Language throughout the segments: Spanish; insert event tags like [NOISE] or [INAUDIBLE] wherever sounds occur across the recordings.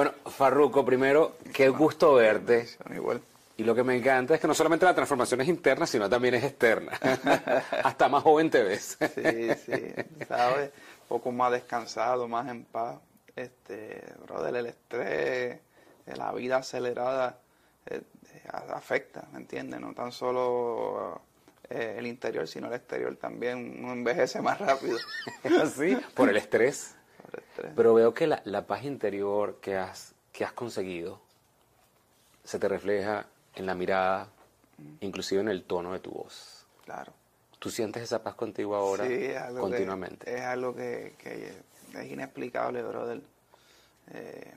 Bueno, Farruco, primero, qué gusto verte. Igual. Y lo que me encanta es que no solamente la transformación es interna, sino también es externa. [LAUGHS] Hasta más joven te ves. sí, sí, ¿sabes? Un poco más descansado, más en paz. Este, brother, el estrés, la vida acelerada eh, eh, afecta, ¿me entiendes? No tan solo eh, el interior, sino el exterior también. Uno envejece más rápido. [LAUGHS] ¿Sí? Por el estrés. Pero veo que la, la paz interior que has, que has conseguido se te refleja en la mirada, inclusive en el tono de tu voz. Claro. ¿Tú sientes esa paz contigo ahora Sí, es algo continuamente? Que, es algo que, que es inexplicable, brother. Eh,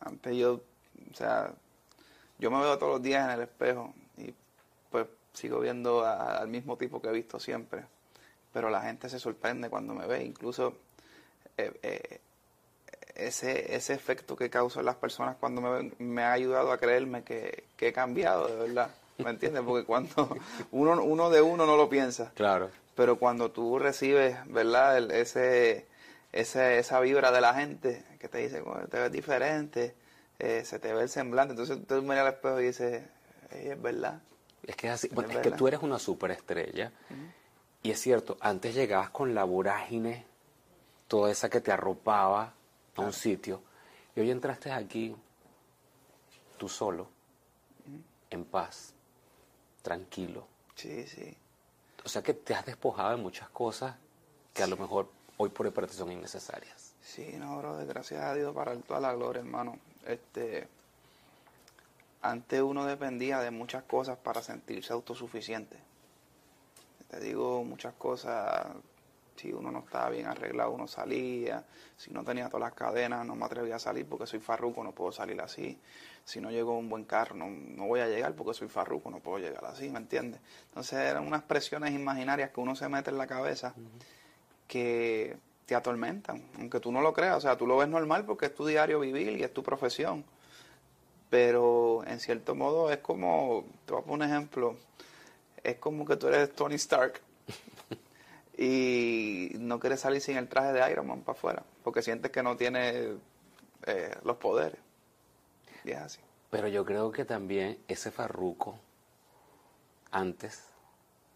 antes yo, o sea, yo me veo todos los días en el espejo y pues sigo viendo a- al mismo tipo que he visto siempre. Pero la gente se sorprende cuando me ve, incluso eh, eh, ese, ese efecto que causa en las personas cuando me me ha ayudado a creerme que, que he cambiado, de verdad. ¿Me entiendes? Porque cuando [LAUGHS] uno, uno de uno no lo piensa Claro. pero cuando tú recibes, ¿verdad? El- ese, ese, esa vibra de la gente que te dice, "Coño, te ves diferente, eh, se te ve el semblante, entonces tú miras al espejo y dices, "Ey, es verdad. Es que es así. Bueno, Es es que tú eres una superestrella. Y es cierto, antes llegabas con la vorágine, toda esa que te arropaba a un sitio. Y hoy entraste aquí, tú solo, en paz, tranquilo. Sí, sí. O sea que te has despojado de muchas cosas que a lo mejor hoy por hoy para ti son innecesarias. Sí, no, bro, gracias a Dios para toda la gloria, hermano. Este, antes uno dependía de muchas cosas para sentirse autosuficiente. Te digo muchas cosas, si uno no estaba bien arreglado, uno salía, si no tenía todas las cadenas, no me atrevía a salir porque soy farruco, no puedo salir así. Si no llegó un buen carro, no, no voy a llegar porque soy farruco, no puedo llegar así, ¿me entiendes? Entonces eran unas presiones imaginarias que uno se mete en la cabeza que te atormentan, aunque tú no lo creas, o sea, tú lo ves normal porque es tu diario vivir y es tu profesión, pero en cierto modo es como, te voy a poner un ejemplo, es como que tú eres Tony Stark [LAUGHS] y no quieres salir sin el traje de Iron Man para afuera, porque sientes que no tiene eh, los poderes, y es así. Pero yo creo que también ese farruco antes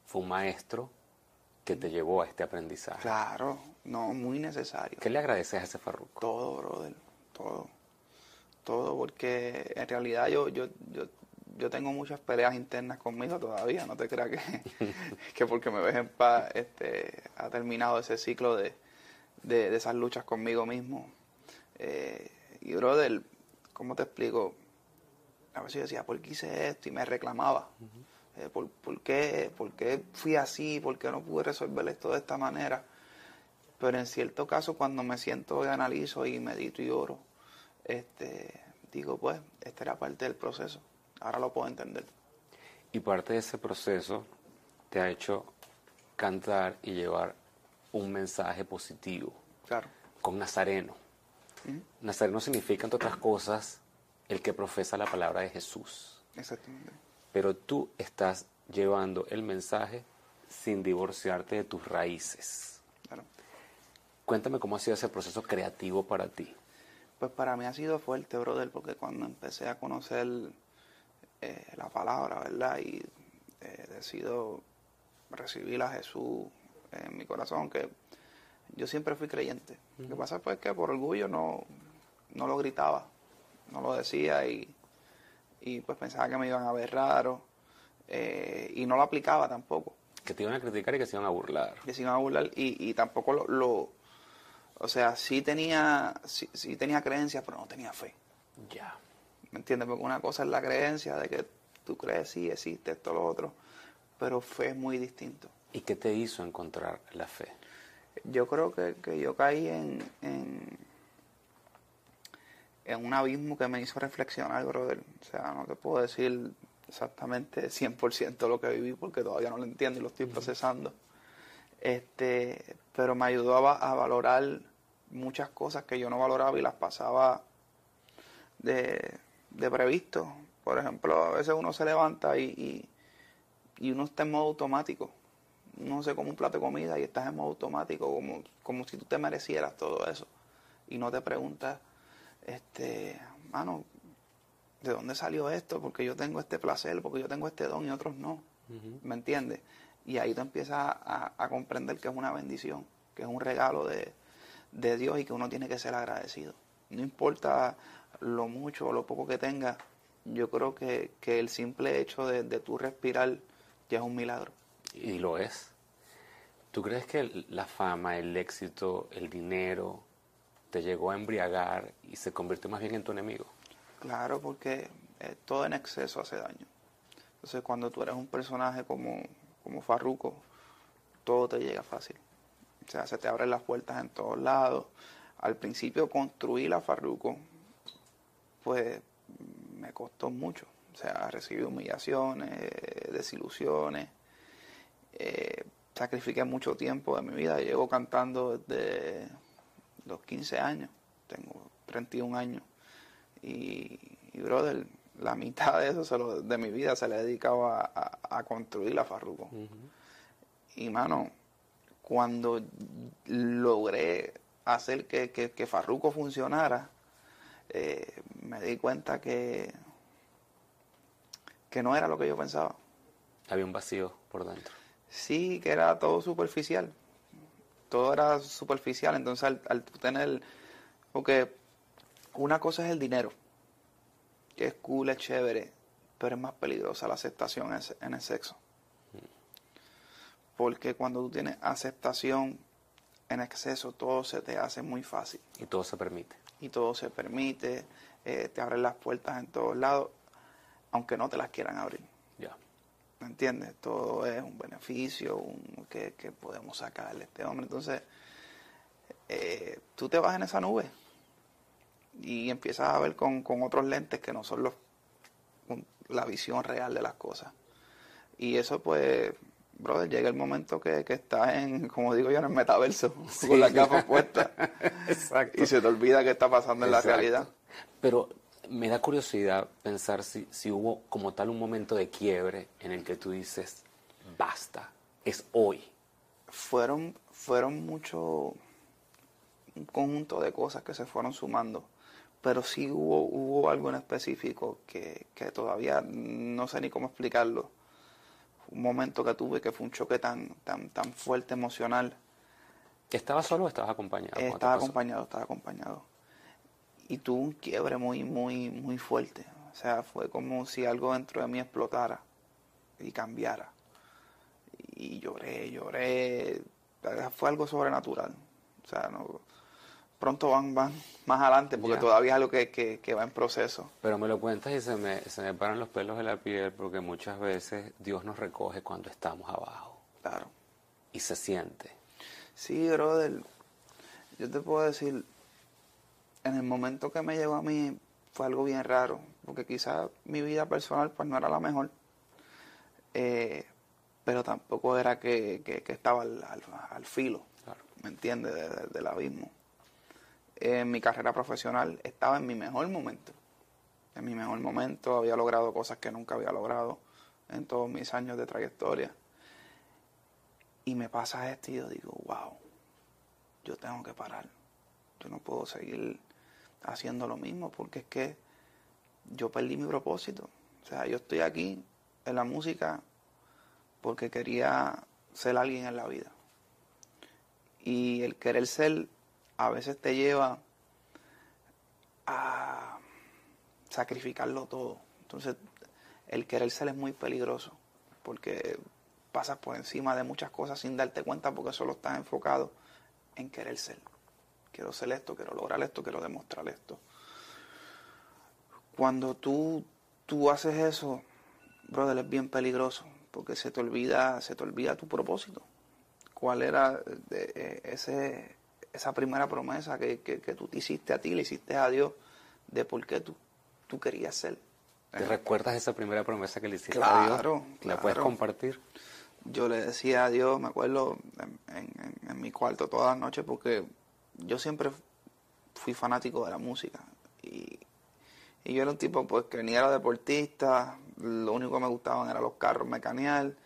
fue un maestro que te llevó a este aprendizaje. Claro, no, muy necesario. ¿Qué le agradeces a ese farruco? Todo, brother, todo. Todo, porque en realidad yo, yo, yo, yo tengo muchas peleas internas conmigo todavía, no te creas que, [LAUGHS] que porque me ves en paz este, ha terminado ese ciclo de, de, de esas luchas conmigo mismo. Eh, y brother, ¿cómo te explico? A veces yo decía, ¿por qué hice esto? Y me reclamaba. Eh, ¿por, por qué, ¿Por qué fui así? ¿Por qué no pude resolver esto de esta manera? Pero en cierto caso, cuando me siento y analizo y medito y oro, este, digo, pues, esta era parte del proceso. Ahora lo puedo entender. Y parte de ese proceso te ha hecho cantar y llevar un mensaje positivo Claro. con Nazareno. Nazareno significa, entre otras cosas, el que profesa la palabra de Jesús. Exactamente. Pero tú estás llevando el mensaje sin divorciarte de tus raíces. Claro. Cuéntame cómo ha sido ese proceso creativo para ti. Pues para mí ha sido fuerte, brother, porque cuando empecé a conocer eh, la palabra, ¿verdad? Y eh, decido recibir a Jesús en mi corazón, que yo siempre fui creyente. Lo que pasa pues que por orgullo no, no lo gritaba, no lo decía y, y pues pensaba que me iban a ver raro eh, y no lo aplicaba tampoco Que te iban a criticar y que se iban a burlar. que se iban a burlar y, y tampoco lo, lo- o sea, sí tenía, sí, sí tenía creencias, pero no tenía fe. Ya. ¿Me entiendes? Porque una cosa es la creencia de que tú crees, sí, existe esto, lo otro, pero fe es muy distinto. ¿Y qué te hizo encontrar la fe? Yo creo que, que yo caí en, en, en un abismo que me hizo reflexionar, brother. O sea, no te puedo decir exactamente 100% lo que viví porque todavía no lo entiendo y lo estoy procesando. Este, pero me ayudó a valorar muchas cosas que yo no valoraba y las pasaba de, de previsto. Por ejemplo, a veces uno se levanta y, y, y uno está en modo automático. Uno se come un plato de comida y estás en modo automático, como, como si tú te merecieras todo eso. Y no te preguntas, este, mano, ¿de dónde salió esto? Porque yo tengo este placer, porque yo tengo este don y otros no. ¿Me entiendes? Y ahí tú empiezas a, a, comprender que es una bendición, que es un regalo de, de Dios y que uno tiene que ser agradecido. No importa lo mucho o lo poco que tengas, yo creo que, que el simple hecho de, de tu respirar ya es un milagro. Y lo es. ¿Tú crees que la fama, el éxito, el dinero te llegó a embriagar y se convirtió más bien en tu enemigo? Claro, porque eh, todo en exceso hace daño. Entonces, cuando tú eres un personaje como, como Farruko, todo te llega fácil. O sea, se te abren las puertas en todos lados. Al principio construir la Farruko, pues me costó mucho. O sea, recibí humillaciones, desilusiones. Eh, sacrifiqué mucho tiempo de mi vida. Llevo cantando desde los 15 años. Tengo 31 años. Y, brother, la mitad de eso de mi vida se le he dedicado a, construir la Farruko. Y mano, cuando logré hacer que, que, Farruko funcionara, eh, me di cuenta que, que no era lo que yo pensaba. Había un vacío por dentro. Sí, que era todo superficial. Todo era superficial. Entonces, al, al tener. Porque una cosa es el dinero, que es cool, es chévere, pero es más peligrosa la aceptación en el sexo. Porque cuando tú tienes aceptación en exceso, todo se te hace muy fácil. Y todo se permite. Y todo se permite, eh, te abren las puertas en todos lados, aunque no te las quieran abrir. Ya. ¿Me entiendes? Todo es un beneficio un, que, podemos sacarle a este hombre. Entonces, eh, tú te vas en esa nube y empiezas a ver con, con otros lentes que no son los, la visión real de las cosas. Y eso pues brother, llega el momento que, que estás en, como digo yo, en el metaverso, [LAUGHS] con las gafas puestas. [LAUGHS] Exacto. Y se te olvida qué está pasando en la realidad. Pero me da curiosidad pensar si, si hubo como tal un momento de quiebre en el que tú dices, basta, es hoy. Fueron, fueron mucho, un conjunto de cosas que se fueron sumando pero sí hubo, hubo algo en específico que, que, todavía no sé ni cómo explicarlo, un momento que tuve que fue un choque tan, tan, tan fuerte emocional. ¿Estabas solo o estabas acompañado? estaba acompañado, estaba acompañado. Y tuve un quiebre muy, muy, muy fuerte. O sea, fue como si algo dentro de mí explotara y cambiara. Y lloré, lloré. Fue algo sobrenatural. O sea, no, pronto van, van más adelante porque todavía es algo que, que, va en proceso. Pero me lo cuentas y se me, se me paran los pelos de la piel porque muchas veces Dios nos recoge cuando estamos abajo. Claro. Y se siente. Sí, brother. Yo te puedo decir, en el momento que me llegó a mí fue algo bien raro, porque quizás mi vida personal pues no era la mejor, eh, pero tampoco era que, que, estaba al, al, filo, ¿me entiendes? del abismo en mi carrera profesional estaba en mi mejor momento. En mi mejor momento había logrado cosas que nunca había logrado en todos mis años de trayectoria. Y me pasa esto y yo digo, wow, yo tengo que parar. Yo no puedo seguir haciendo lo mismo porque es que yo perdí mi propósito. O sea, yo estoy aquí en la música porque quería ser alguien en la vida. Y el querer ser a veces te lleva a sacrificarlo todo. Entonces, el querer ser es muy peligroso porque pasas por encima de muchas cosas sin darte cuenta porque solo estás enfocado en querer ser. Quiero ser esto, quiero lograr esto, quiero demostrar esto. Cuando tú, tú haces eso, brother, es bien peligroso porque se te olvida, se te olvida tu propósito. ¿Cuál era eh, ese, esa primera promesa que, que, tú te hiciste a ti, le hiciste a Dios, de por qué tú, tú querías ser. ¿Te recuerdas esa primera promesa que le hiciste a Dios? Claro. ¿La puedes compartir? Yo le decía a Dios, me acuerdo, en, en, mi cuarto todas las noches, porque yo siempre fui fanático de la música. Y, y yo era un tipo pues que ni era deportista, lo único que me gustaban eran los carros mecaneal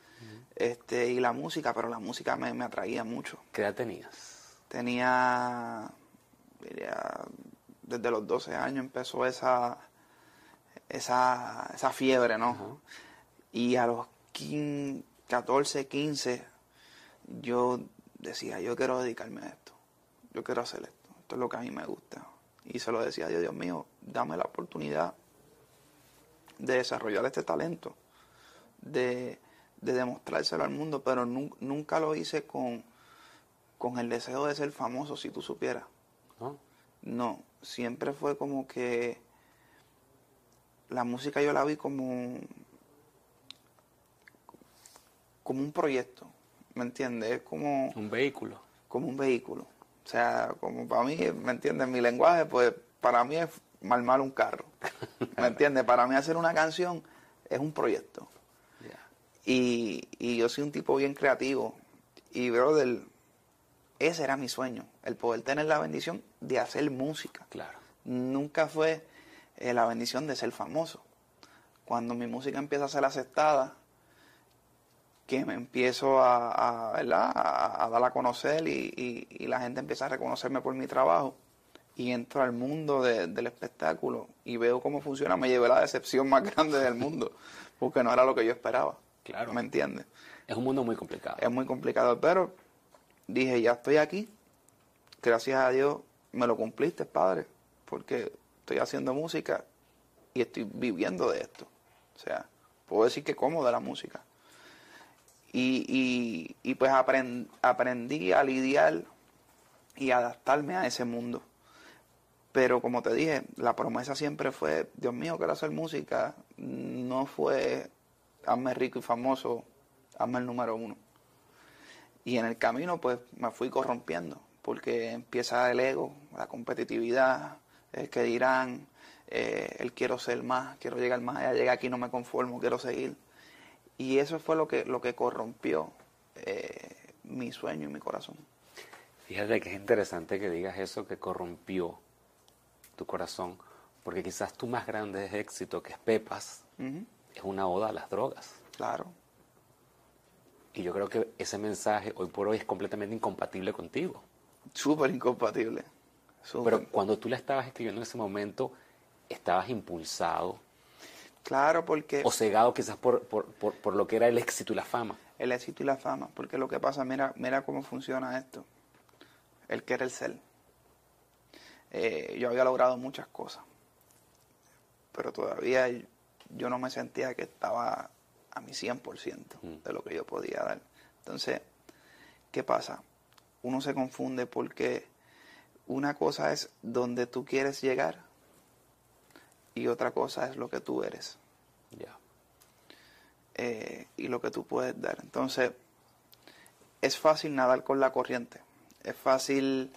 este, y la música, pero la música me, me atraía mucho. ¿Qué edad tenías? Tenía, diría, desde los 12 años empezó esa, esa, esa fiebre, ¿no? Y a los 15, 14, 15, yo decía, yo quiero dedicarme a esto, yo quiero hacer esto, esto es lo que a mí me gusta. Y se lo decía a Dios, Dios mío, dame la oportunidad de desarrollar este talento, de, demostrárselo al mundo, pero nunca lo hice con, con el deseo de ser famoso, si tú supieras. ¿No? No, siempre fue como que la música yo la vi como, como un proyecto, ¿me entiendes? como... Un vehículo. Como un vehículo. O sea, como para mí, ¿me entiendes? Mi lenguaje, pues para mí es mal mal un carro. ¿Me [LAUGHS] entiendes? Para mí hacer una canción es un proyecto. Y, y, yo soy un tipo bien creativo. Y, brother, ese era mi sueño, el poder tener la bendición de hacer música. Claro. Nunca fue eh, la bendición de ser famoso. Cuando mi música empieza a ser aceptada, que me empiezo a, a, dar a conocer y, la gente empieza a reconocerme por mi trabajo y entro al mundo del espectáculo y veo cómo funciona, me llevé la decepción más [LAUGHS] grande del mundo, porque no era lo que yo esperaba. Claro. ¿Me entiendes? Es un mundo muy complicado. Es muy complicado, pero dije, ya estoy aquí, gracias a Dios me lo cumpliste, Padre, porque estoy haciendo música y estoy viviendo de esto. O sea, puedo decir que como de la música. Y, y, pues aprendí a lidiar y adaptarme a ese mundo. Pero como te dije, la promesa siempre fue, Dios mío, quiero hacer música. No fue, hazme rico y famoso, hazme el número uno. Y en el camino pues me fui corrompiendo, porque empieza el ego, la competitividad, el que dirán, eh, el quiero ser más, quiero llegar más allá, llegué aquí, no me conformo, quiero seguir. Y eso fue lo que, lo que corrompió eh, mi sueño y mi corazón. Fíjate que es interesante que digas eso, que corrompió tu corazón, porque quizás tu más grande éxito, que es Pepas, es una oda a las drogas. Claro. Y yo creo que ese mensaje hoy por hoy es completamente incompatible contigo. Súper incompatible. Pero cuando tú la estabas escribiendo en ese momento, estabas impulsado. Claro, porque... O cegado quizás por, por, por, lo que era el éxito y la fama. El éxito y la fama, porque lo que pasa, mira, mira cómo funciona esto. El que era el ser. Eh, yo había logrado muchas cosas, pero todavía yo no me sentía que estaba a mi 100% mm. de lo que yo podía dar. Entonces, ¿qué pasa? Uno se confunde porque una cosa es donde tú quieres llegar y otra cosa es lo que tú eres. Eh, y lo que tú puedes dar. Entonces, es fácil nadar con la corriente. Es fácil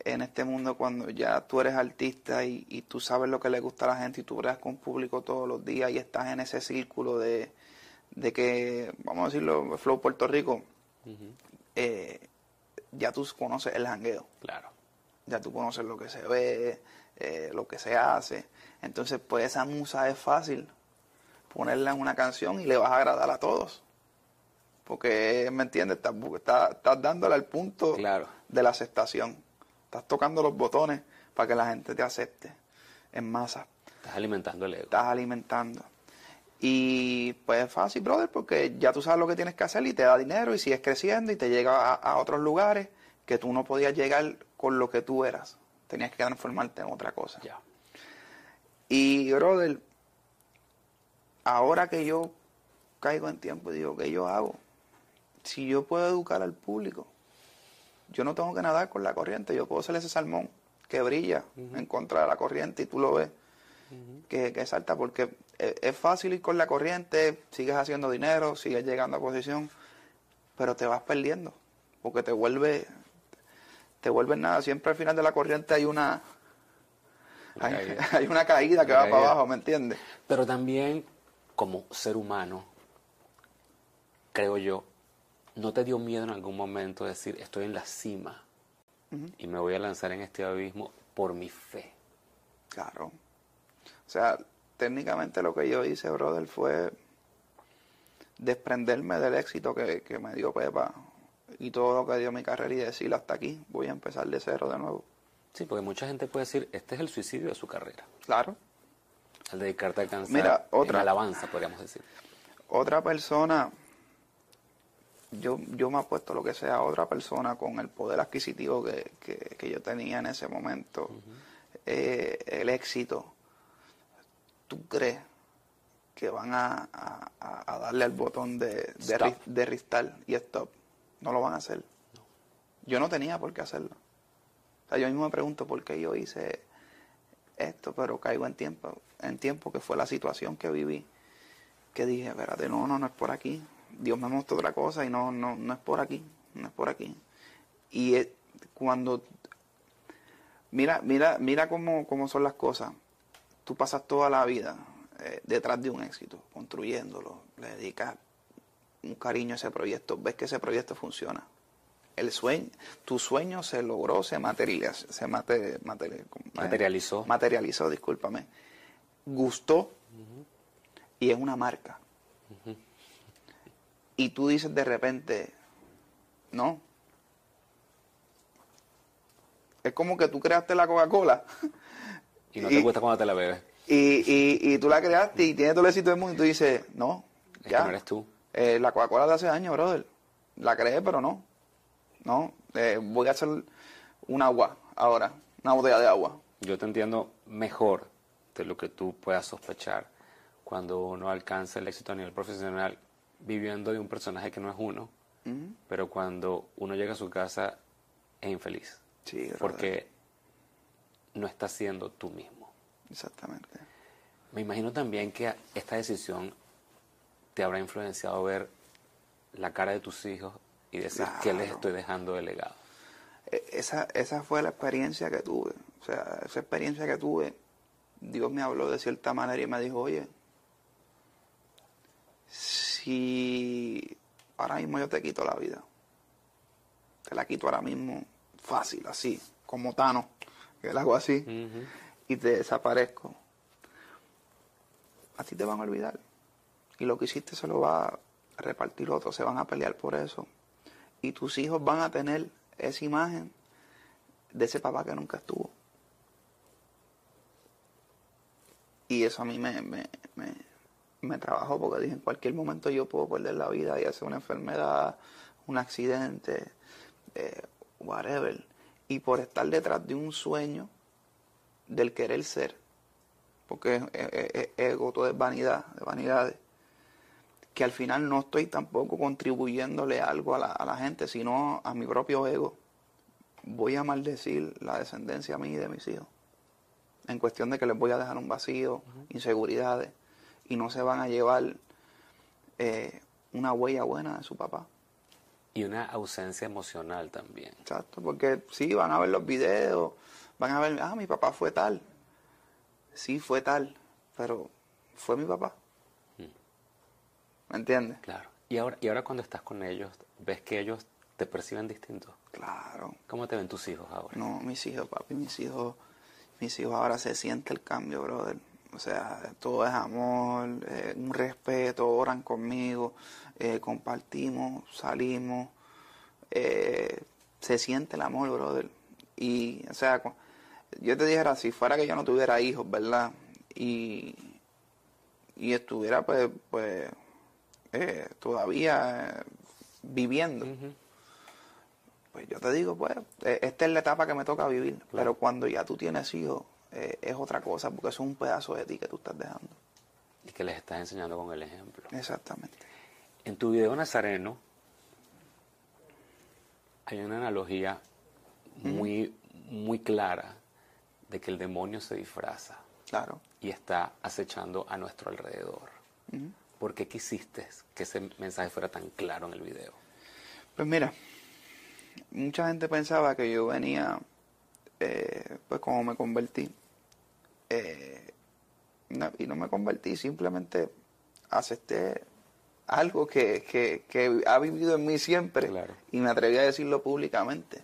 en este mundo cuando ya tú eres artista y, tú sabes lo que le gusta a la gente y tú bregas con público todos los días y estás en ese círculo de, que, vamos a decirlo, Flow Puerto Rico, eh, ya tú conoces el jangueo. Claro. Ya tú conoces lo que se ve, eh, lo que se hace. Entonces, pues esa musa es fácil ponerla en una canción y le vas a agradar a todos. Porque, ¿me entiendes? Estás, estás, dándole al punto de la aceptación. Estás tocando los botones para que la gente te acepte en masa. Estás alimentando el ego. Estás alimentando. Y pues es fácil, brother, porque ya tú sabes lo que tienes que hacer y te da dinero y sigues creciendo y te llega a, otros lugares que tú no podías llegar con lo que tú eras. Tenías que transformarte en otra cosa. Ya. Y, brother, ahora que yo caigo en tiempo y digo, ¿qué yo hago? Si yo puedo educar al público, yo no tengo que nadar con la corriente, yo puedo ser ese salmón que brilla en contra de la corriente y tú lo ves que, salta porque es, fácil ir con la corriente, sigues haciendo dinero, sigues llegando a posición, pero te vas perdiendo porque te vuelve te vuelve nada, siempre al final de la corriente hay una, [LAUGHS] hay, una caída que va para abajo, ¿me entiendes? Pero también como ser humano creo yo ¿No te dio miedo en algún momento decir, estoy en la cima y me voy a lanzar en este abismo por mi fe? Claro. O sea, técnicamente lo que yo hice, brother, fue desprenderme del éxito que, me dio Pepa y todo lo que dio mi carrera y decir hasta aquí, voy a empezar de cero de nuevo. Sí, porque mucha gente puede decir, este es el suicidio de su carrera. Claro. Al dedicarte a alcanzar Mira, otra- en alabanza, podríamos decir. Otra persona, yo, yo me apuesto lo que sea, otra persona con el poder adquisitivo que, que, que yo tenía en ese momento, eh, el éxito, ¿tú crees que van a, a- darle al botón de, de, Stop. ri- de restart y stop? No lo van a hacer. Yo no tenía por qué hacerlo. O sea, yo mismo me pregunto por qué yo hice esto, pero caigo en tiempo, en tiempo que fue la situación que viví, que dije, espérate, no, no, no es por aquí. Dios me mostró otra cosa y no, no, no es por aquí, no es por aquí. Y es cuando, mira, mira, mira cómo, cómo son las cosas. Tú pasas toda la vida eh, detrás de un éxito, construyéndolo, le dedicas un cariño a ese proyecto, ves que ese proyecto funciona. El sueño, tu sueño se logró, se materializó, se mate- materi- Materializó. materializó, discúlpame. Gustó y es una marca. Y tú dices de repente, no. Es como que tú creaste la Coca-Cola Y no te Y- gusta cuando te la bebes. y, y, y tú la creaste y tiene todo el éxito del mundo y tú dices, no, Es ya. que no eres tú. Eh, la Coca-Cola de hace años, brother. La creé, pero no. No, eh, voy a hacer un agua ahora, una botella de agua. Yo te entiendo mejor de lo que tú puedas sospechar cuando uno alcanza el éxito a nivel profesional viviendo de un personaje que no es uno, pero cuando uno llega a su casa es infeliz. Sí, porque no estás siendo tú mismo. Exactamente. Me imagino también que esta decisión te habrá influenciado ver la cara de tus hijos y decir qué les Claro. estoy dejando de legado. E- Esa, esa fue la experiencia que tuve. O sea, esa experiencia que tuve, Dios me habló de cierta manera y me dijo, oye, si ahora mismo yo te quito la vida, te la quito ahora mismo fácil, así, como Tano, que la hago así, y te desaparezco, a ti te van a olvidar. Y lo que hiciste se lo va a repartir otro, se van a pelear por eso. Y tus hijos van a tener esa imagen de ese papá que nunca estuvo. Y eso a mí me, me, me, me trabajó porque dije, en cualquier momento yo puedo perder la vida, ya sea una enfermedad, un accidente, eh, whatever. Y por estar detrás de un sueño, del querer ser, porque es, es- es- es ego, todo es vanidad, de vanidades, que al final no estoy tampoco contribuyéndole algo a la, a la gente, sino a mi propio ego. Voy a maldecir la descendencia a mí y de mis hijos. En cuestión de que les voy a dejar un vacío, inseguridades, y no se van a llevar eh, una huella buena de su papá. Y una ausencia emocional también. Exacto, porque sí, van a ver los videos, van a ver, ah, mi papá fue tal. Sí, fue tal, pero fue mi papá. ¿Me entiendes? Claro. Y ahora, y ahora cuando estás con ellos, ves que ellos te perciben distinto. Claro. ¿Cómo te ven tus hijos ahora? No, mis hijos, papi, mis hijos, mis hijos ahora se siente el cambio, brother. O sea, todo es amor, eh, un respeto, oran conmigo, eh, compartimos, salimos, eh, se siente el amor, brother. Y, o sea, yo te dijera, si fuera que yo no tuviera hijos, ¿verdad? Y, y estuviera, pues, pues, eh, todavía viviendo. Pues yo te digo, pues, eh, esta es la etapa que me toca vivir. Pero cuando ya tú tienes hijos, eh, es otra cosa, porque eso es un pedazo de ti que tú estás dejando. Y que les estás enseñando con el ejemplo. Exactamente. En tu video Nazareno hay una analogía muy, muy clara de que el demonio se disfraza Claro. y está acechando a nuestro alrededor. Ujú. ¿Por qué quisiste que ese mensaje fuera tan claro en el video? Pues mira, mucha gente pensaba que yo venía, eh, pues como me convertí, eh, no- y no me convertí, simplemente acepté algo que, que, que ha vivido en mí siempre Claro. y me atreví a decirlo públicamente,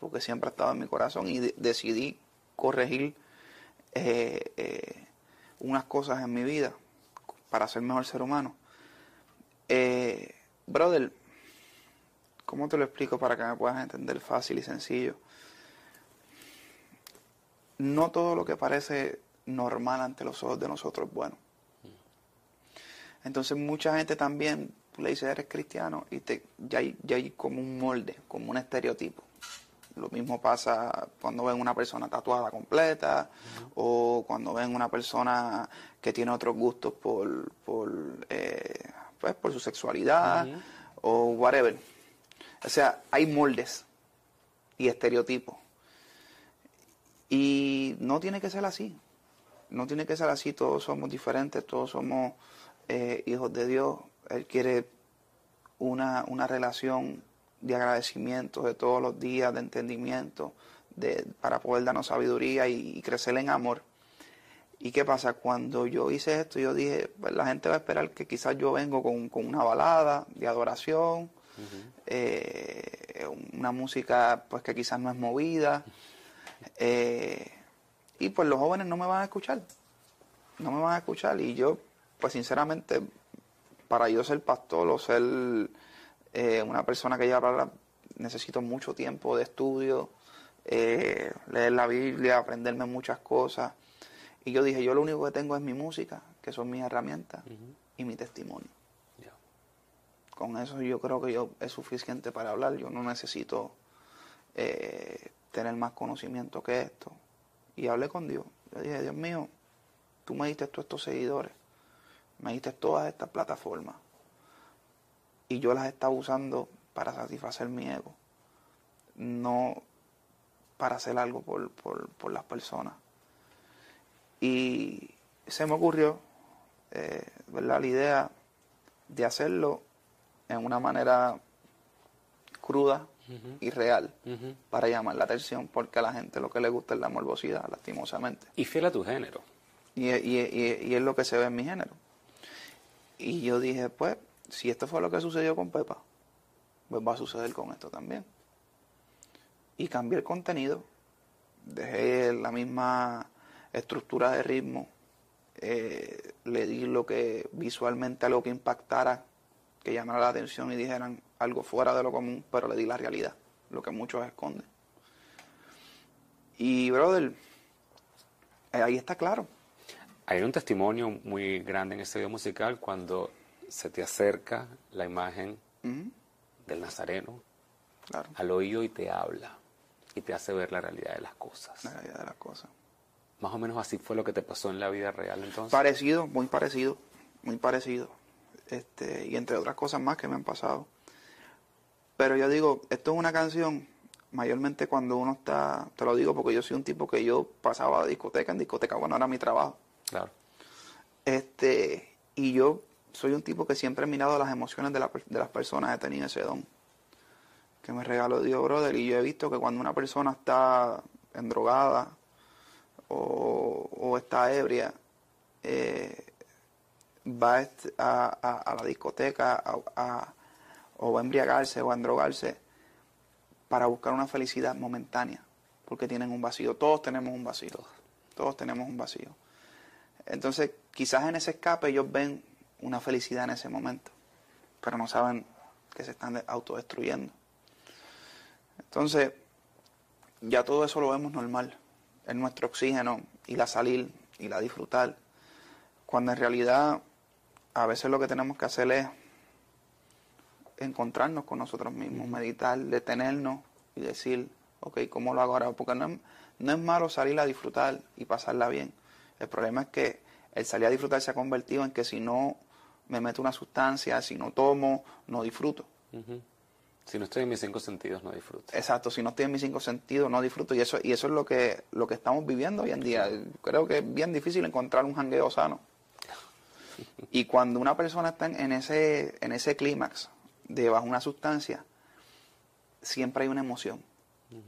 porque siempre ha estado en mi corazón y de- decidí corregir eh, eh, unas cosas en mi vida para ser mejor ser humano. Brother, ¿Cómo te lo explico para que me puedas entender fácil y sencillo? No todo lo que parece normal ante los ojos de nosotros es bueno. Entonces mucha gente también le dice eres cristiano y te, ya, hay, ya hay como un molde, como un estereotipo. Lo mismo pasa cuando ven una persona tatuada completa o cuando ven una persona que tiene otros gustos por, por, eh, pues, por su sexualidad o whatever. O sea, hay moldes y estereotipos. Y no tiene que ser así. No tiene que ser así. Todos somos diferentes, todos somos eh, hijos de Dios. Él quiere una, una relación de agradecimiento de todos los días, de entendimiento, de, para poder darnos sabiduría y, crecer en amor. ¿Y qué pasa? Cuando yo hice esto, yo dije, pues la gente va a esperar que quizás yo vengo con, una balada de adoración, eh, una música pues que quizás no es movida, [LAUGHS] eh, y pues los jóvenes no me van a escuchar, no me van a escuchar, y yo, pues sinceramente, para yo ser pastor o ser eh, una persona que lleva para necesito mucho tiempo de estudio, eh, leer la Biblia, aprenderme muchas cosas. Y yo dije, yo lo único que tengo es mi música, que son mis herramientas, y mi testimonio. Con eso yo creo que yo es suficiente para hablar. Yo no necesito eh, tener más conocimiento que esto. Y hablé con Dios. Yo dije, Dios mío, tú me diste todos estos seguidores, me diste todas estas plataformas y yo las estaba usando para satisfacer mi ego, no para hacer algo por, por, las personas. Y se me ocurrió, eh, ¿verdad? La idea de hacerlo en una manera cruda y real para llamar la atención, porque a la gente lo que le gusta es la morbosidad, lastimosamente. Y fiel a tu género. Y, y es lo que se ve en mi género. Y yo dije, pues, si esto fue lo que sucedió con Pepa, pues va a suceder con esto también. Y cambié el contenido, dejé la misma estructura de ritmo, eh, le di lo que visualmente algo que impactara, que llamara la atención y dijeran algo fuera de lo común, pero le di la realidad, lo que muchos esconden. Y, brother, eh, ahí está claro. Hay un testimonio muy grande en este video musical cuando se te acerca la imagen del Nazareno al oído y te habla y te hace ver la realidad de las cosas. La realidad de las cosas. Más o menos así fue lo que te pasó en la vida real entonces. Parecido, muy parecido, muy parecido. Este, y entre otras cosas más que me han pasado. Pero yo digo, esto es una canción, mayormente cuando uno está, te lo digo porque yo soy un tipo que yo pasaba de discoteca en discoteca, bueno, era mi trabajo. Claro. Este, y yo soy un tipo que siempre he mirado las emociones de, las personas, he tenido ese don que me regaló Dios, brother, y yo he visto que cuando una persona está endrogada o, o está ebria, eh, va a, la discoteca o va a embriagarse o a endrogarse para buscar una felicidad momentánea, porque tienen un vacío. Todos tenemos un vacío. Todos tenemos un vacío. Entonces, quizás en ese escape ellos ven una felicidad en ese momento, pero no saben que se están autodestruyendo. Entonces, ya todo eso lo vemos normal, es nuestro oxígeno y la salir y la disfrutar, cuando en realidad a veces lo que tenemos que hacer es encontrarnos con nosotros mismos, meditar, detenernos y decir, ok, ¿cómo lo hago ahora? Porque no es, no es malo salir a disfrutar y pasarla bien. El problema es que el salir a disfrutar se ha convertido en que si no me meto una sustancia, si no tomo, no disfruto. Si no estoy en mis cinco sentidos, no disfruto. Exacto, si no estoy en mis cinco sentidos, no disfruto. Y eso, y eso es lo que, lo que estamos viviendo hoy en día. Creo que es bien difícil encontrar un jangueo sano. Y cuando una persona está en ese, en ese clímax de bajo una sustancia, siempre hay una emoción.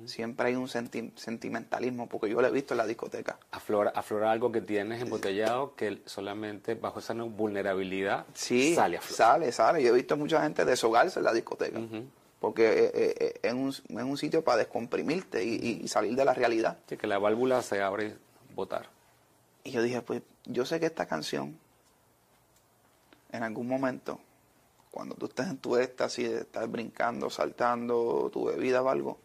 Siempre hay un sentimentalismo, porque yo lo he visto en la discoteca. Aflora, aflora algo que tienes embotellado que solamente bajo esa vulnerabilidad sí, sale Sale, sale. Yo he visto mucha gente deshogarse en la discoteca. Porque eh, eh, eh, es, un, es, un, sitio para descomprimirte y, salir de la realidad. Sí, que la válvula se abre y botar. Y yo dije, pues yo sé que esta canción, en algún momento, cuando tú estés en tu éxtasis, estás brincando, saltando, tu bebida o algo,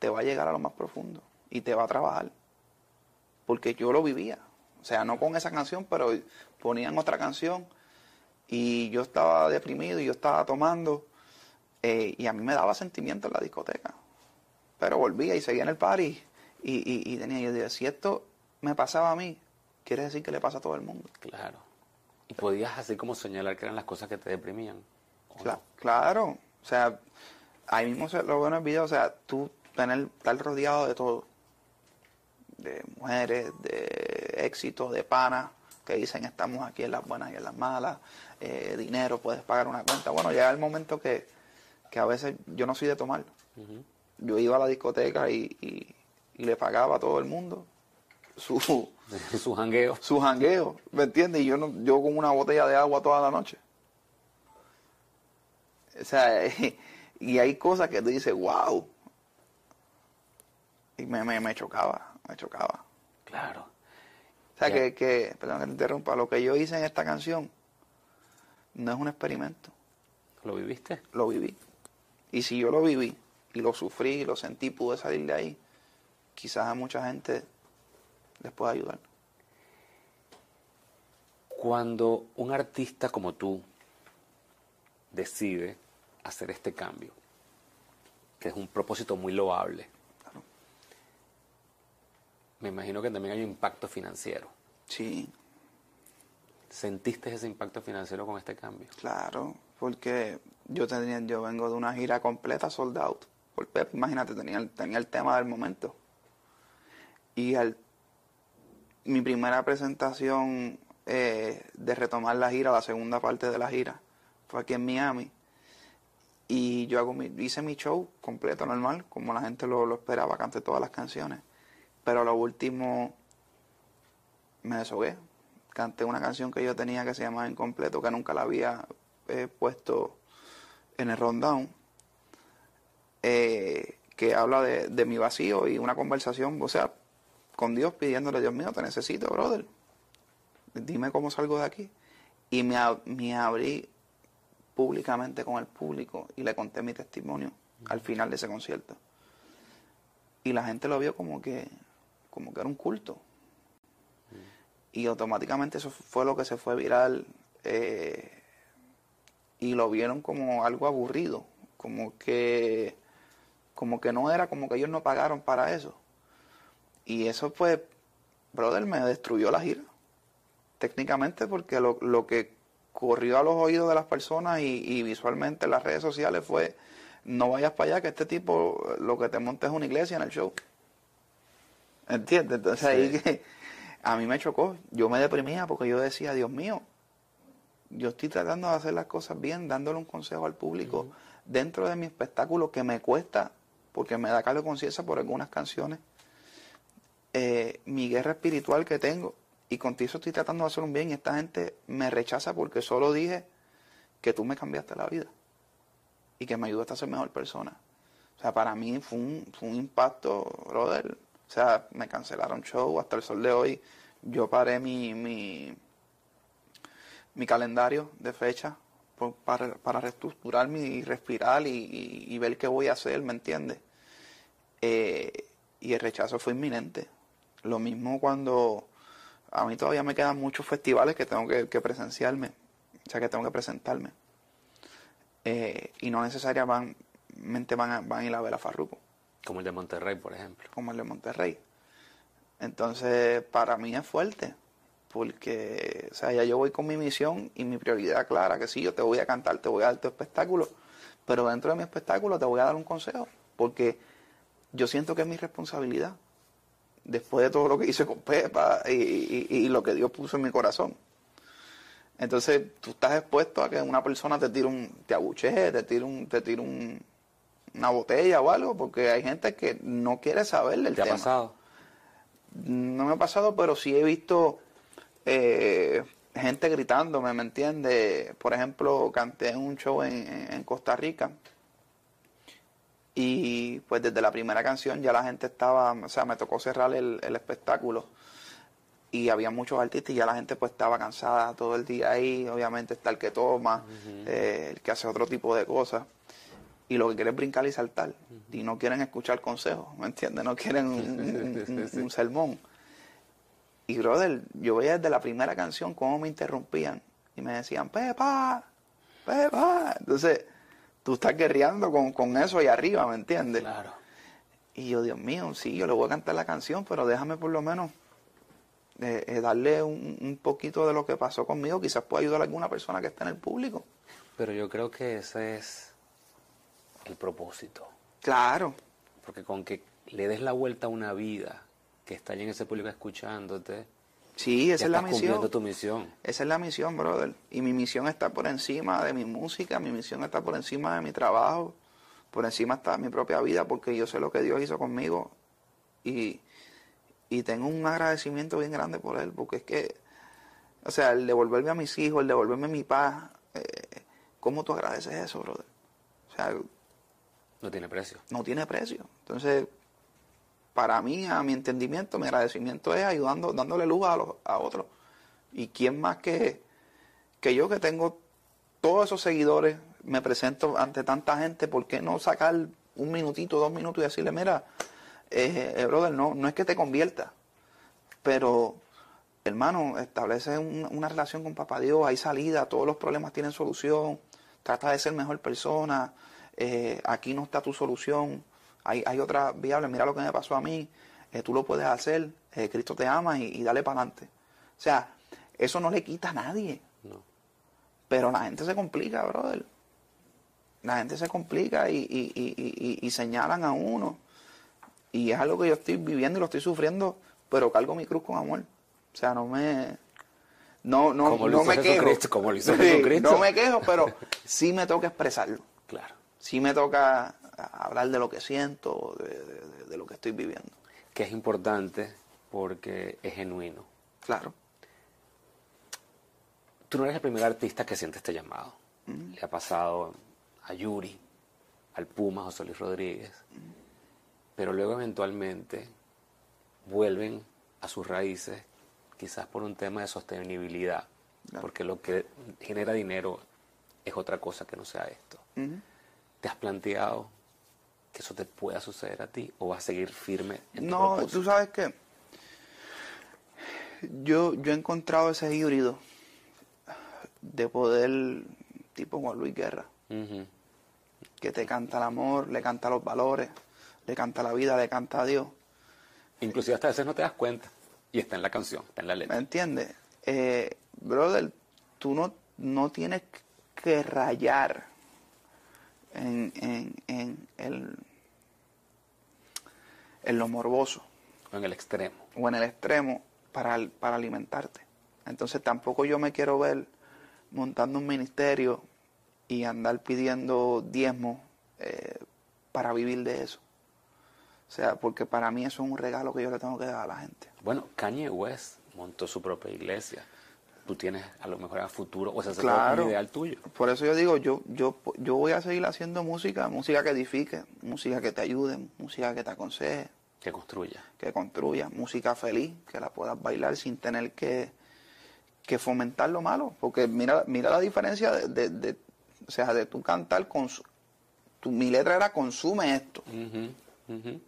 te va a llegar a lo más profundo y te va a trabajar. porque yo lo vivía. O sea, no con esa canción, pero ponían otra canción y yo estaba deprimido y yo estaba tomando eh, y a mí me daba sentimiento en la discoteca. Pero volvía y seguía en el party y, y, tenía, yo decía, si esto me pasaba a mí, quiere decir que le pasa a todo el mundo. Claro. Y podías así como señalar que eran las cosas que te deprimían. Claro. O sea, ahí mismo lo veo en el video, o sea, tú tener, estar rodeado de todo. De mujeres, de éxito, de panas, que dicen estamos aquí en las buenas y en las malas, eh, dinero, puedes pagar una cuenta. Bueno, llega el momento que, a veces yo no soy de tomar. Yo iba a la discoteca y, y, le pagaba a todo el mundo su, [LAUGHS] su jangueo. Su jangueo, ¿me entiendes? Y yo, no, yo con una botella de agua toda la noche. O sea, [LAUGHS] y hay cosas que tú dices, wow. Y me, me, me chocaba, me chocaba. Claro. O sea, que, que, perdón que te interrumpa, lo que yo hice en esta canción no es un experimento. ¿Lo viviste? Lo viví. Y si yo lo viví y lo sufrí, y lo sentí, pude salir de ahí, quizás a mucha gente les pueda ayudar. Cuando un artista como tú decide hacer este cambio, que es un propósito muy loable, me imagino que también hay un impacto financiero. Sí. ¿Sentiste ese impacto financiero con este cambio? Claro, porque yo tenía, yo vengo de una gira completa sold out. Por Pep, imagínate, tenía, tenía el tema del momento. Y al, mi primera presentación eh, de retomar la gira, la segunda parte de la gira, fue aquí en Miami. Y yo hago hice mi show completo, normal, como la gente lo, lo esperaba, canté todas las canciones. Pero lo último me deshogué. Canté una canción que yo tenía que se llamaba Incompleto, que nunca la había eh, puesto en el rundown, eh, que habla de, mi vacío y una conversación, o sea, con Dios pidiéndole, Dios mío, te necesito, brother. Dime cómo salgo de aquí. Y me, abrí públicamente con el público y le conté mi testimonio al final de ese concierto. Y la gente lo vio como que, como que era un culto. Y automáticamente eso fue lo que se fue viral. Eh, y lo vieron como algo aburrido, como que, como que no era, como que ellos no pagaron para eso. Y eso pues, brother, me destruyó la gira. Técnicamente porque lo, lo que corrió a los oídos de las personas y, y, visualmente en las redes sociales fue, no vayas para allá, que este tipo lo que te monta es una iglesia en el show. ¿Entiendes? Entonces ahí que a mí me chocó. Yo me deprimía porque yo decía, Dios mío, yo estoy tratando de hacer las cosas bien, dándole un consejo al público dentro de mi espectáculo que me cuesta, porque me da calor de conciencia por algunas canciones, eh, mi guerra espiritual que tengo. Y contigo estoy tratando de hacer un bien y esta gente me rechaza porque solo dije que tú me cambiaste la vida y que me ayudaste a ser mejor persona. O sea, para mí fue un, fue un impacto, brother, o sea, me cancelaron show hasta el sol de hoy. Yo paré mi, mi, mi calendario de fecha para, para reestructurarme y respirar y, ver qué voy a hacer, ¿me entiendes? Eh, y el rechazo fue inminente. Lo mismo cuando a mí todavía me quedan muchos festivales que tengo que, presenciarme, o sea, que tengo que presentarme. Eh, y no necesariamente van a, van a ir a ver a Farruko. Como el de Monterrey, por ejemplo. Como el de Monterrey. Entonces, para mí es fuerte, porque, o sea, ya yo voy con mi misión y mi prioridad clara, que sí, yo te voy a cantar, te voy a dar tu espectáculo, pero dentro de mi espectáculo te voy a dar un consejo, porque yo siento que es mi responsabilidad, después de todo lo que hice con Pepa y, lo que Dios puso en mi corazón. Entonces, tú estás expuesto a que una persona te tire un, te abuchee, te tire un, te tire un, una botella o algo, porque hay gente que no quiere saber del ¿Te tema. ha pasado? No me ha pasado, pero sí he visto eh, gente gritándome, ¿me entiendes? Por ejemplo, canté en un show en, Costa Rica y pues desde la primera canción ya la gente estaba, o sea, me tocó cerrar el, espectáculo y había muchos artistas y ya la gente pues estaba cansada todo el día ahí, obviamente está el que toma, eh, el que hace otro tipo de cosas y lo que quieren es brincar y saltar y no quieren escuchar consejos, ¿me entiendes? No quieren [LAUGHS] un, sermón. Y, brother, yo veía desde la primera canción cómo me interrumpían y me decían, Pepa, Pepa. Entonces, tú estás guerreando con, con eso ahí arriba, ¿me entiendes? Claro. Y yo, Dios mío, sí, yo le voy a cantar la canción, pero déjame por lo menos eh, eh, darle un, un poquito de lo que pasó conmigo. Quizás pueda ayudar a alguna persona que está en el público. Pero yo creo que ese es el propósito. Claro, Porque con que le des la vuelta a una vida que está allí en ese público escuchándote, sí, ya esa es la estás cumpliendo misión. tu misión. Esa es la misión, brother. Y mi misión está por encima de mi música, mi misión está por encima de mi trabajo, por encima está mi propia vida, porque yo sé lo que Dios hizo conmigo y, y tengo un agradecimiento bien grande por Él, porque es que, o sea, el devolverme a mis hijos, el devolverme mi paz, eh, ¿cómo tú agradeces eso, brother? O sea, No tiene precio. no tiene precio. Entonces, para mí, a mi entendimiento, mi agradecimiento es ayudando, dándole luz a, los, a otros. ¿Y quién más que, que yo que tengo todos esos seguidores, me presento ante tanta gente, ¿por qué no sacar un minutito, dos minutos y decirle, mira, eh, eh, brother, no, no es que te convierta, pero hermano, establece un- una relación con Papá Dios, hay salida, todos los problemas tienen solución, trata de ser mejor persona, eh, aquí no está tu solución, hay, hay otra viable, mira lo que me pasó a mí, eh, tú lo puedes hacer, eh, Cristo te ama y, y dale para adelante. O sea, eso no le quita a nadie, No. pero la gente se complica, brother. La gente se complica y, y- y- y- señalan a uno. Y es algo que yo estoy viviendo y lo estoy sufriendo, pero cargo mi cruz con amor. O sea, no me... No, no, Como no me quejo. Como lo hizo Sí, Jesucristo. No me quejo, pero [LAUGHS] sí me toca expresarlo. Claro. Sí me toca hablar de lo que siento, de, de- lo que estoy viviendo. Que es importante porque es genuino. Claro. Tú no eres el primer artista que siente este llamado. Le ha pasado a Yuri, al Puma, José Luis Rodríguez. Pero luego eventualmente vuelven a sus raíces, quizás por un tema de sostenibilidad. Claro. Porque lo que genera dinero es otra cosa que no sea esto. Ujú. ¿Te has planteado que eso te pueda suceder a ti o vas a seguir firme en tu No, tú sabes que yo, yo he encontrado ese híbrido de poder tipo Juan Luis Guerra, que te canta el amor, le canta los valores, le canta la vida, le canta a Dios. Inclusive hasta a veces no te das cuenta. Y está en la canción, está en la ¿Me letra. entiendes? Eh, brother, tú no, no tienes que rayar en, en, en, el, en lo morboso. O en el extremo. o en el extremo para, para alimentarte. Entonces tampoco yo me quiero ver montando un ministerio y andar pidiendo diezmo eh, para vivir de eso. O sea, porque para mí eso es un regalo que yo le tengo que dar a la gente. Bueno, Kanye West montó su propia iglesia. Tú tienes a lo mejor a futuro, o sea, ese Claro. es un ideal tuyo. Por eso yo digo, yo, yo, yo voy a seguir haciendo música, música que edifique, música que te ayude, música que te aconseje, Que construya. que construya, música feliz, que la puedas bailar sin tener que, que fomentar lo malo. Porque mira, mira la diferencia de, de- de- o sea, de tu cantar con tu, mi letra era consume esto. Ujú.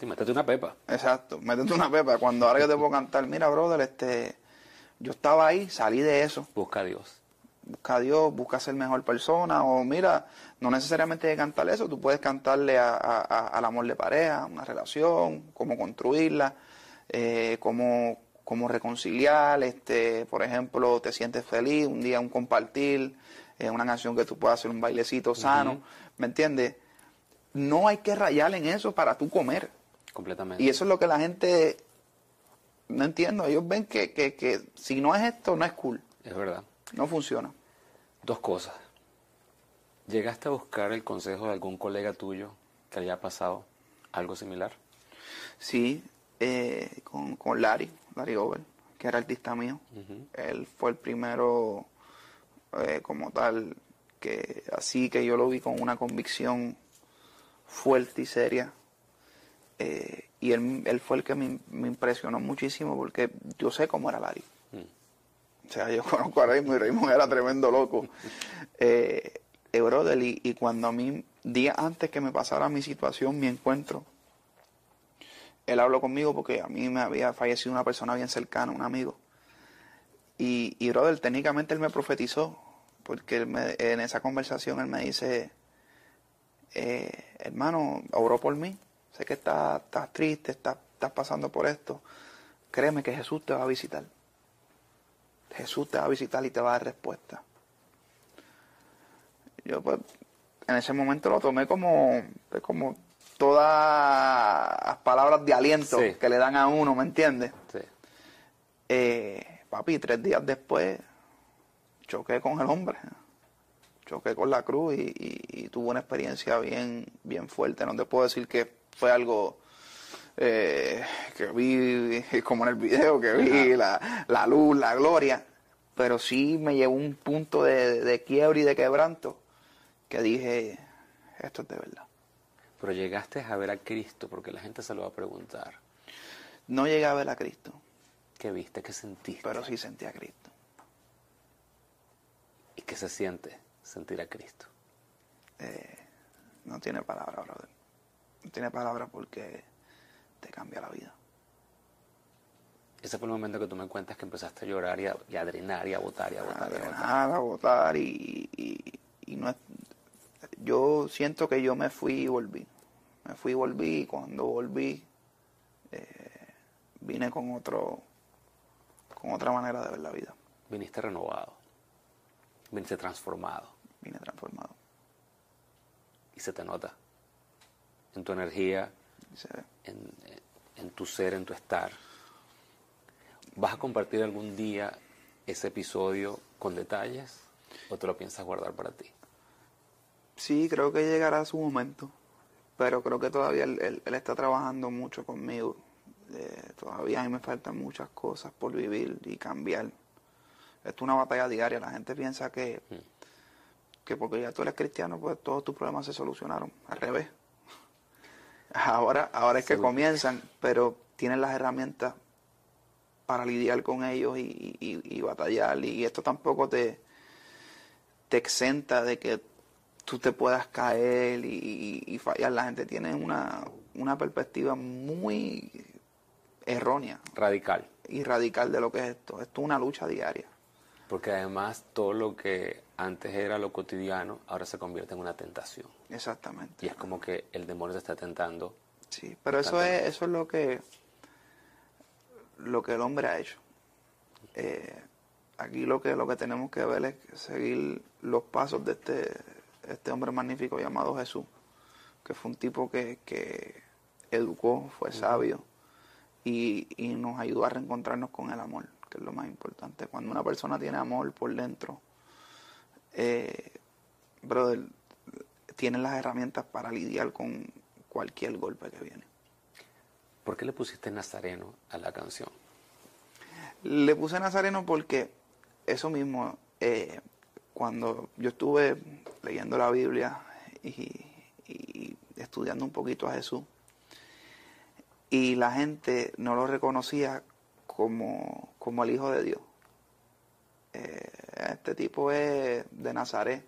Sí, métete una pepa. Exacto, métete una pepa. Cuando ahora yo te puedo cantar, mira, brother, este, yo estaba ahí, salí de eso. Busca a Dios. Busca a Dios, busca ser mejor persona, o mira, no necesariamente hay que cantar eso, tú puedes cantarle a- a- a- al amor de pareja, una relación, cómo construirla, eh, cómo, cómo reconciliar, este, por ejemplo, te sientes feliz, un día un compartir, eh, una canción que tú puedas hacer un bailecito sano, ¿me entiendes? No hay que rayar en eso para tú comer. Completamente. Y eso es lo que la gente, no entiendo, ellos ven que, que, que si no es esto, no es cool, Es verdad. no funciona. Dos cosas. ¿Llegaste a buscar el consejo de algún colega tuyo que haya pasado algo similar? Sí, eh, con, con Larry, Larry Over, que era artista mío. Él fue el primero, eh, como tal, que así que yo lo vi con una convicción fuerte y seria. Eh, y él, él fue el que me, me impresionó muchísimo porque yo sé cómo era Larry. O sea, yo [LAUGHS] conozco a Raymond y Raymond era tremendo loco. [LAUGHS] Eh, eh, brother, y, y cuando a mí, días antes que me pasara mi situación, mi encuentro, él habló conmigo porque a mí me había fallecido una persona bien cercana, un amigo. Y, y brother, técnicamente él me profetizó, porque él me- en esa conversación él me dice, eh, hermano, oró por mí, sé que estás, estás triste, estás, estás pasando por esto, créeme que Jesús te va a visitar. Jesús te va a visitar y te va a dar respuesta. Yo pues en ese momento lo tomé como, como todas las palabras de aliento Sí. que le dan a uno, ¿me entiendes? Sí. Eh, papi, tres días después choqué con el hombre, choqué con la cruz y, y- y tuve una experiencia bien, bien fuerte. No te puedo decir que fue algo eh, que vi [LAUGHS] como en el video, que vi la, la luz, la gloria, pero sí me llevó un punto de, de quiebre y de quebranto que dije, esto es de verdad. Pero llegaste a ver a Cristo porque la gente se lo va a preguntar. No llegué a ver a Cristo, ¿Qué viste? ¿Qué sentiste? pero sí sentí a Cristo. ¿Y qué se siente sentir a Cristo? Eh, no tiene palabra, brother. No tiene palabra porque te cambia la vida. Ese fue el momento que tú me cuentas que empezaste a llorar y a, y a drenar y a botar y a botar. y a botar. A votar y, y, y no es- yo siento que yo me fui y volví. Me fui y volví y cuando volví eh, vine con otro con otra manera de ver la vida. Viniste renovado. Viniste transformado. Vine transformado. Y se te nota. En tu energía. En, en tu ser, en tu estar. ¿Vas a compartir algún día ese episodio con detalles o te lo piensas guardar para ti? Sí, creo que llegará su momento, pero creo que todavía él, él- él está trabajando mucho conmigo. Eh, todavía a mí me faltan muchas cosas por vivir y cambiar. Esto es una batalla diaria. La gente piensa que, que porque ya tú eres cristiano, pues todos tus problemas se solucionaron. Al revés. Ahora, ahora es que Sí. comienzan, pero tienen las herramientas para lidiar con ellos y, y- y batallar. Y esto tampoco te, te exenta de que tú te puedas caer y, y- y fallar. La gente tiene una, una perspectiva muy errónea Radical. y radical de lo que es esto. Esto es una lucha diaria. Porque además todo lo que antes era lo cotidiano, ahora se convierte en una tentación. Exactamente. Y es como que el demonio te está tentando. Sí, pero eso es, eso es lo que lo que el hombre ha hecho. Eh, aquí lo que lo que tenemos que ver es seguir los pasos de este, este hombre magnífico llamado Jesús, que fue un tipo que, que educó, fue sabio y, y nos ayudó a reencontrarnos con el amor, que es lo más importante. Cuando una persona tiene amor por dentro, eh, brother, tiene las herramientas para lidiar con cualquier golpe que viene. ¿Por qué le pusiste Nazareno a la canción? Le puse Nazareno porque eso mismo, eh, cuando yo estuve leyendo la Biblia y, y estudiando un poquito a Jesús, y la gente no lo reconocía como, como el Hijo de Dios. Eh, este tipo es de Nazaret,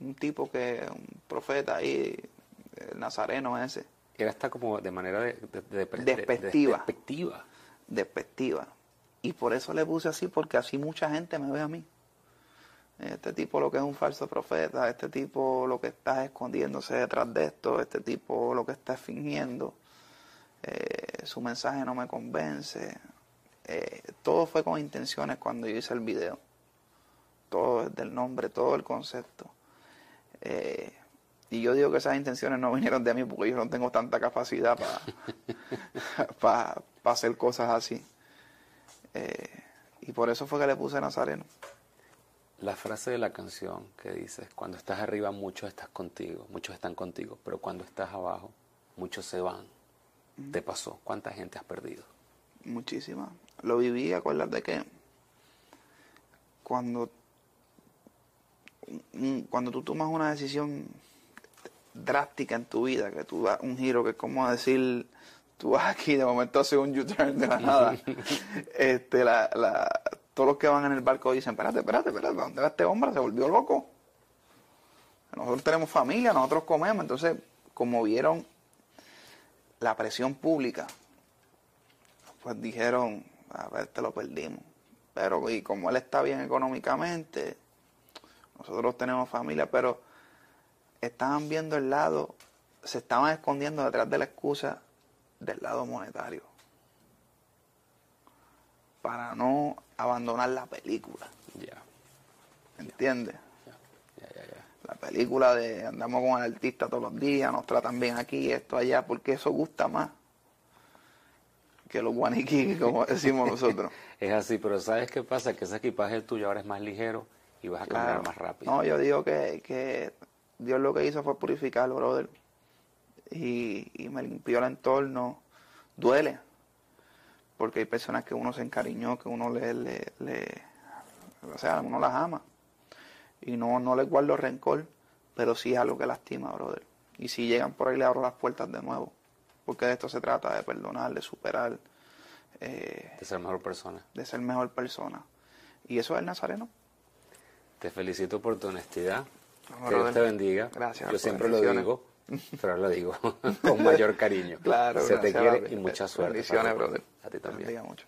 un tipo que, un profeta ahí, el nazareno ese. Era hasta como de manera de, de- de- de- Despectiva. de- despectiva. despectiva. Y por eso le puse así, porque así mucha gente me ve a mí. Este tipo lo que es un falso profeta, este tipo lo que está escondiéndose detrás de esto, este tipo lo que está fingiendo, eh, su mensaje no me convence. Eh, todo fue con intenciones cuando yo hice el video. Todo desde el nombre, todo el concepto. Eh, y yo digo que esas intenciones no vinieron de mí porque yo no tengo tanta capacidad para [LAUGHS] hacer cosas así. Eh, y por eso fue que le puse Nazareno. La frase de la canción que dices, cuando estás arriba muchos estás contigo, muchos están contigo, pero cuando estás abajo muchos se van. ¿Te pasó? ¿Cuánta gente has perdido? Muchísimas. Lo viví, acuérdate que cuando, cuando tú tomas una decisión drástica en tu vida, que tú das un giro que es como decir, tú vas aquí, de momento haces un U-turn de la nada. [LAUGHS] este, la, la, todos los que van en el barco dicen, espérate, espérate, espérate, ¿dónde va este hombre? Se volvió loco. Nosotros tenemos familia, nosotros comemos, entonces, como vieron la presión pública pues dijeron, a ver, te lo perdimos. Pero y como él está bien económicamente, nosotros tenemos familia, pero estaban viendo el lado, se estaban escondiendo detrás de la excusa del lado monetario. Para no abandonar la película. Ya, ¿Entiendes? ya, ya. La película de andamos con el artista todos los días, nos tratan bien aquí, esto allá, porque eso gusta más que los guaniquí, como decimos nosotros. [LAUGHS] Es así, pero ¿sabes qué pasa? Que ese equipaje tuyo ahora es más ligero y vas a caminar Claro. más rápido. No, yo digo que, que Dios lo que hizo fue purificarlo, brother. Y, y me limpió el entorno. Duele. Porque hay personas que uno se encariñó, que uno le, le, le- o sea, uno las ama. Y no, no les guardo rencor, pero sí es algo que lastima, brother. Y si llegan por ahí, le abro las puertas de nuevo. Porque de esto se trata, de perdonar, de superar, eh, De ser mejor persona. de ser mejor persona. Y eso es el nazareno. Te felicito por tu honestidad. Que Dios te bendiga. Gracias Yo siempre lo digo, [LAUGHS] pero lo digo [LAUGHS] con mayor cariño. Claro, Se te quiere y mucha suerte. Bendiciones, brother. A ti Te también. bendiga mucho.